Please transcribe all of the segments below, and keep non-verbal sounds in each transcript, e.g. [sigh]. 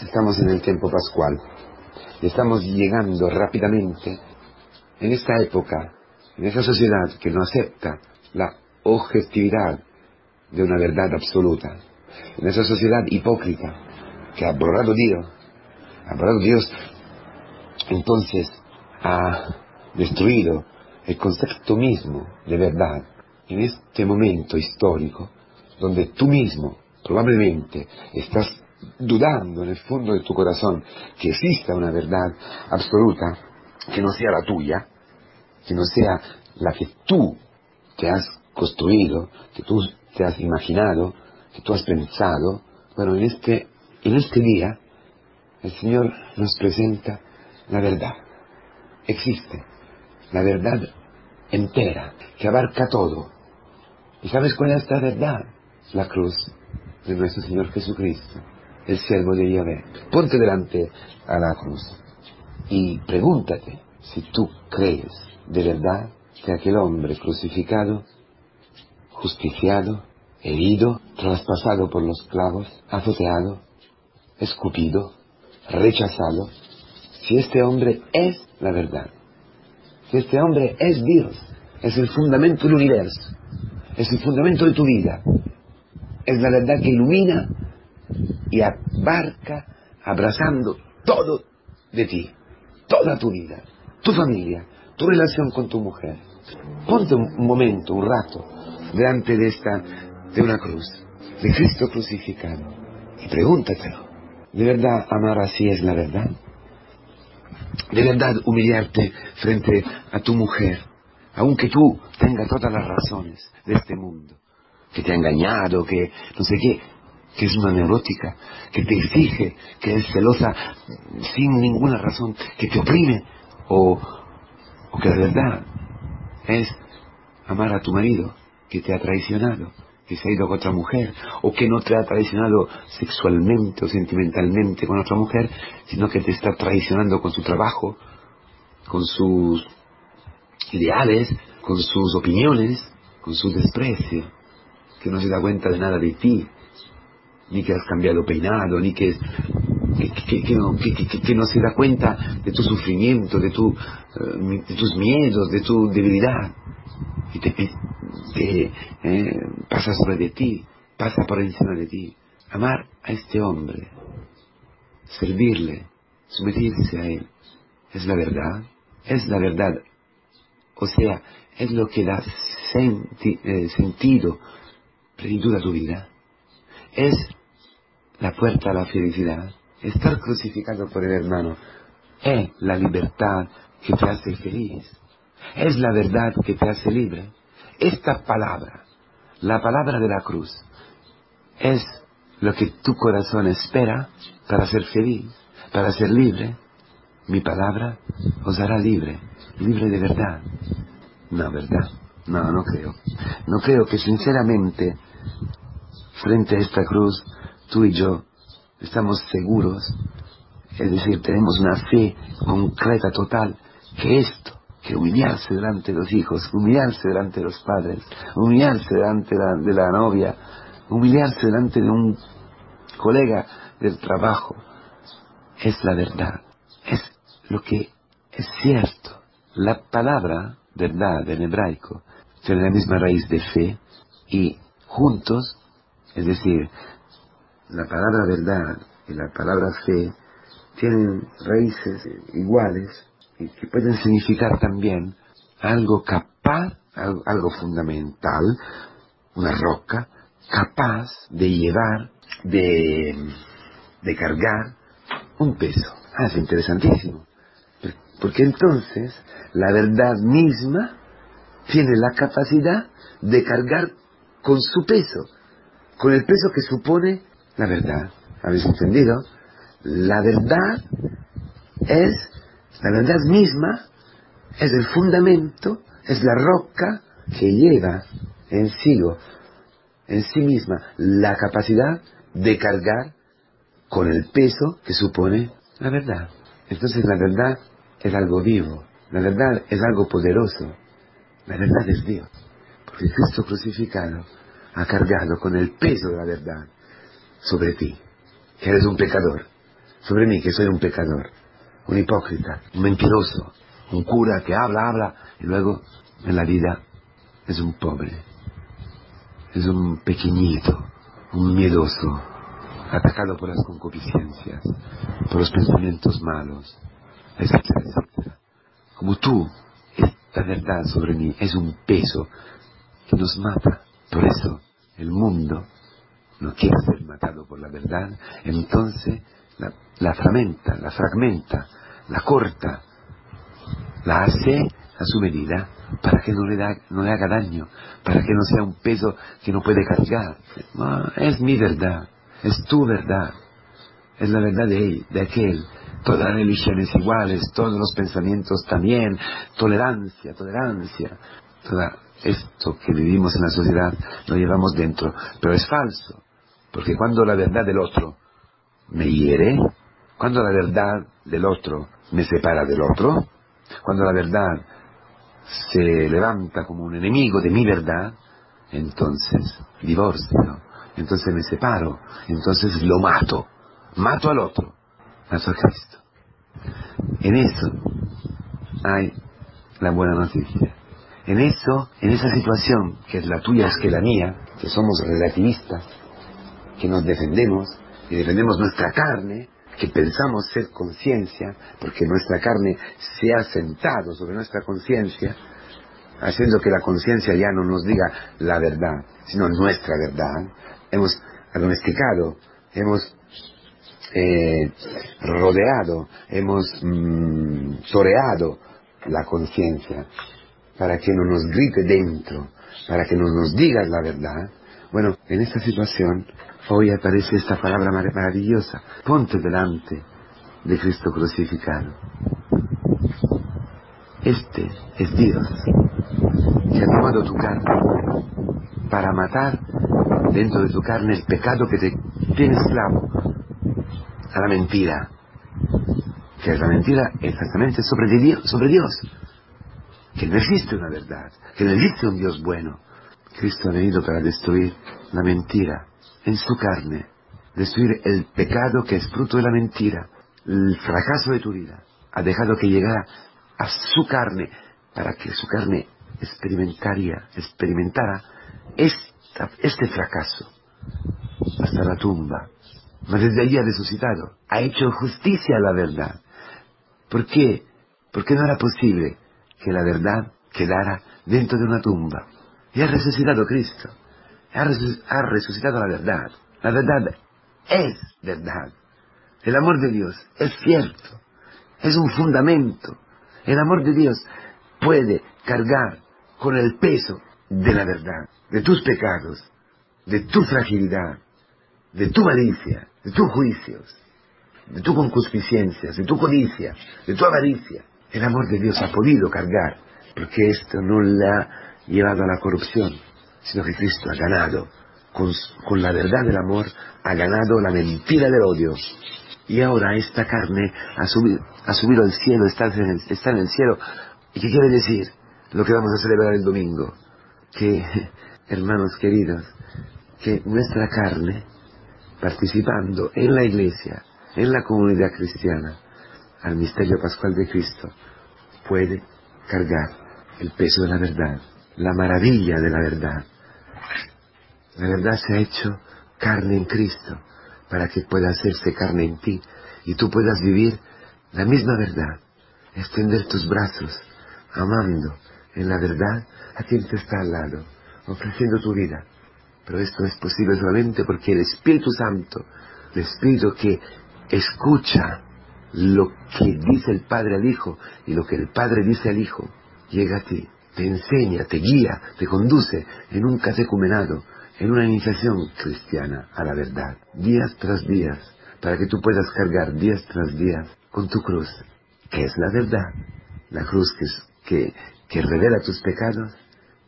estamos en el tiempo pascual. Y estamos llegando rápidamente en esta época, en esa sociedad que no acepta la objetividad de una verdad absoluta, en esa sociedad hipócrita que ha borrado Dios, ha borrado Dios, entonces ha destruido el concepto mismo de verdad en este momento histórico donde tú mismo probablemente estás dudando en el fondo de tu corazón que exista una verdad absoluta que no sea la tuya, que no sea la que tú te has construido, que tú te has imaginado, que tú has pensado. Bueno, en este, en este día el Señor nos presenta la verdad. Existe la verdad entera, que abarca todo. ¿Y sabes cuál es esta verdad? La cruz de nuestro Señor Jesucristo, el siervo de Yahvé. Ponte delante a la cruz y pregúntate si tú crees de verdad que aquel hombre crucificado, justiciado, herido, traspasado por los clavos, azoteado, escupido, rechazado, si este hombre es la verdad, si este hombre es Dios, es el fundamento del universo, es el fundamento de tu vida, es la verdad que ilumina y abarca abrazando todo de ti, toda tu vida, tu familia, tu relación con tu mujer. Ponte un momento, un rato, delante de esta, de una cruz, de Cristo crucificado, y pregúntatelo. ¿De verdad amar así es la verdad? ¿De verdad humillarte frente a tu mujer, aunque tú tengas todas las razones de este mundo? que te ha engañado, que no sé qué, que es una neurótica, que te exige, que es celosa sin ninguna razón, que te oprime, o, que la verdad es amar a tu marido, que te ha traicionado, que se ha ido con otra mujer, o que no te ha traicionado sexualmente o sentimentalmente con otra mujer, sino que te está traicionando con su trabajo, con sus ideales, con sus opiniones, con su desprecio que no se da cuenta de nada de ti, ni que has cambiado peinado, ni que, que, no, se da cuenta de tu sufrimiento, de, tu, eh, tus miedos, de tu debilidad. Y te, eh, pasa sobre de ti, pasa por encima de ti. Amar a este hombre, servirle, someterse a él, es la verdad, es la verdad. O sea, es lo que da eh, sentido plenitud a tu vida. Es la puerta a la felicidad. Estar crucificado por el hermano es la libertad que te hace feliz. Es la verdad que te hace libre. Esta palabra, la palabra de la cruz, es lo que tu corazón espera para ser feliz, para ser libre. Mi palabra os hará libre, libre de verdad. No, ¿verdad? No, no creo. No creo que sinceramente frente a esta cruz, tú y yo estamos seguros, es decir, tenemos una fe concreta, total, que esto, que humillarse delante de los hijos, humillarse delante de los padres, humillarse delante de la, novia, humillarse delante de un colega del trabajo, es la verdad, es lo que es cierto. La palabra verdad en hebraico tiene la misma raíz de fe y juntos, es decir, la palabra verdad y la palabra fe tienen raíces iguales y que pueden significar también algo capaz, algo, fundamental, una roca capaz de llevar, de, de cargar un peso. Ah, es interesantísimo. Porque entonces la verdad misma tiene la capacidad de cargar con su peso, con el peso que supone la verdad. ¿Habéis entendido? La verdad es, la verdad misma, es el fundamento, es la roca que lleva en sí, en sí misma, la capacidad de cargar con el peso que supone la verdad. Entonces la verdad es algo vivo, la verdad es algo poderoso, la verdad es Dios. Porque Cristo crucificado ha cargado con el peso de la verdad sobre ti, que eres un pecador, sobre mí que soy un pecador, un hipócrita, un mentiroso, un cura que habla, habla y luego en la vida es un pobre, es un pequeñito, un miedoso, atacado por las concupiscencias, por los pensamientos malos, etcétera, etcétera. Como tú, esta verdad sobre mí es un peso que nos mata. Por eso el mundo no quiere ser matado por la verdad, entonces la, la fragmenta, la fragmenta, la corta, la hace a su medida para que no le, da, no le haga daño, para que no sea un peso que no puede cargar. es mi verdad, es tu verdad, es la verdad de él, de aquel. Todas las religiones iguales, todos los pensamientos también, tolerancia, tolerancia. Todo esto que vivimos en la sociedad lo llevamos dentro, pero es falso, porque cuando la verdad del otro me hiere, cuando la verdad del otro me separa del otro, cuando la verdad se levanta como un enemigo de mi verdad, entonces divorcio, entonces me separo, entonces lo mato, mato al otro, mato a Cristo. En eso hay la buena noticia. En eso, en esa situación, que es la tuya, es que la mía, que somos relativistas, que nos defendemos y defendemos nuestra carne, que pensamos ser conciencia, porque nuestra carne se ha sentado sobre nuestra conciencia, haciendo que la conciencia ya no nos diga la verdad, sino nuestra verdad. Hemos domesticado, hemos eh, rodeado, hemos mm, toreado la conciencia para que no nos grite dentro, para que no nos diga la verdad. Bueno, en esta situación hoy aparece esta palabra maravillosa. Ponte delante de Cristo crucificado. Este es Dios que ha tomado tu carne para matar dentro de tu carne el pecado que te tiene esclavo a la mentira. Que es la mentira exactamente sobre sobre Dios. Que no existe una verdad, que no existe un Dios bueno. Cristo ha venido para destruir la mentira en su carne, destruir el pecado que es fruto de la mentira, el fracaso de tu vida. Ha dejado que llegara a su carne para que su carne experimentaría, experimentara este fracaso hasta la tumba. Mas desde allí ha resucitado, ha hecho justicia a la verdad. ¿Por qué? Porque no era posible que la verdad quedara dentro de una tumba. Y ha resucitado Cristo. Ha resucitado la verdad. La verdad es verdad. El amor de Dios es cierto. Es un fundamento. El amor de Dios puede cargar con el peso de la verdad, de tus pecados, de tu fragilidad, de tu malicia, de tus juicios, de tu concupiscencia, de tu codicia, de tu avaricia. El amor de Dios ha podido cargar, porque esto no le ha llevado a la corrupción, sino que Cristo ha ganado, con, la verdad del amor, ha ganado la mentira del odio. Y ahora esta carne ha subido, ha al cielo, está en, el, está en el cielo. ¿Y qué quiere decir? Lo que vamos a celebrar el domingo. Que, [laughs] hermanos queridos, que nuestra carne, participando en la iglesia, en la comunidad cristiana, al misterio pascual de Cristo, puede cargar el peso de la verdad, la maravilla de la verdad. La verdad se ha hecho carne en Cristo para que pueda hacerse carne en ti y tú puedas vivir la misma verdad, extender tus brazos, amando en la verdad a quien te está al lado, ofreciendo tu vida. Pero esto es posible solamente porque el Espíritu Santo, el Espíritu que escucha lo que dice el Padre al Hijo y lo que el Padre dice al Hijo, llega a ti, te enseña, te guía, te conduce en un catecumenado, en una iniciación cristiana a la verdad, días tras días, para que tú puedas cargar días tras días con tu cruz, que es la verdad, la cruz que, que, revela tus pecados,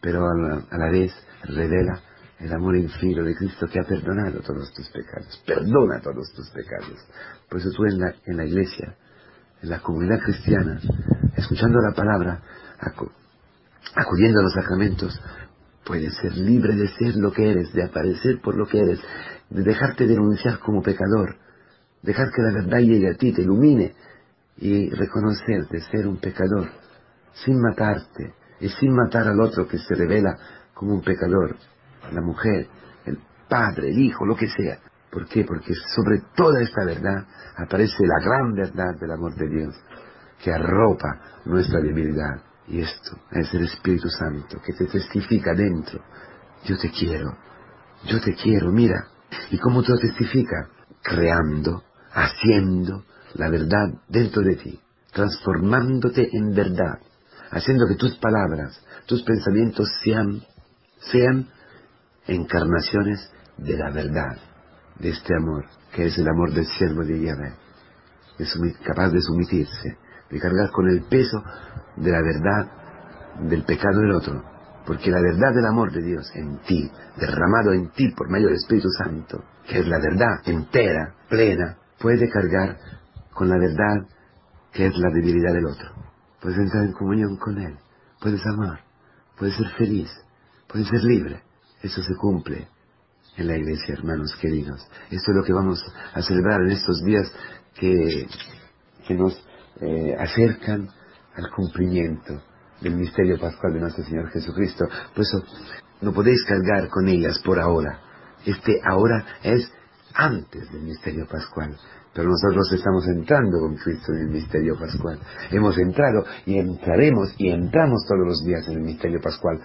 pero a la, vez revela el amor infinito de Cristo que ha perdonado todos tus pecados, perdona todos tus pecados. Por eso tú en la, en la iglesia, en la comunidad cristiana, escuchando la palabra, acudiendo a los sacramentos, puedes ser libre de ser lo que eres, de aparecer por lo que eres, de dejarte denunciar como pecador, dejar que la verdad llegue a ti, te ilumine y reconocerte, ser un pecador, sin matarte y sin matar al otro que se revela como un pecador, la mujer, el padre, el hijo, lo que sea. ¿Por qué? Porque sobre toda esta verdad aparece la gran verdad del amor de Dios, que arropa nuestra debilidad. Y esto es el Espíritu Santo que te testifica dentro. Yo te quiero, yo te quiero, mira. ¿Y cómo te lo testifica? Creando, haciendo la verdad dentro de ti, transformándote en verdad, haciendo que tus palabras, tus pensamientos sean, sean encarnaciones de la verdad, de este amor, que es el amor del siervo de Yahvé, capaz de sumitirse, de cargar con el peso de la verdad del pecado del otro, porque la verdad del amor de Dios en ti, derramado en ti por medio del Espíritu Santo, que es la verdad entera, plena, puede cargar con la verdad que es la debilidad del otro. Puedes entrar en comunión con Él, puedes amar, puedes ser feliz, puedes ser libre. Eso se cumple en la iglesia, hermanos queridos. Esto es lo que vamos a celebrar en estos días que, que nos eh, acercan al cumplimiento del misterio pascual de nuestro Señor Jesucristo. Por eso no podéis cargar con ellas por ahora. Este ahora es antes del misterio pascual. Pero nosotros estamos entrando con Cristo en el misterio pascual. Hemos entrado y entraremos y entramos todos los días en el misterio pascual.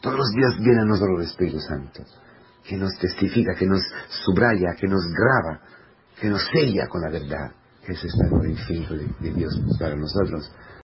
Todos los días viene a nosotros el Espíritu Santo, que nos testifica, que nos subraya, que nos graba, que nos sella con la verdad. Es este amor infinito de Dios para nosotros.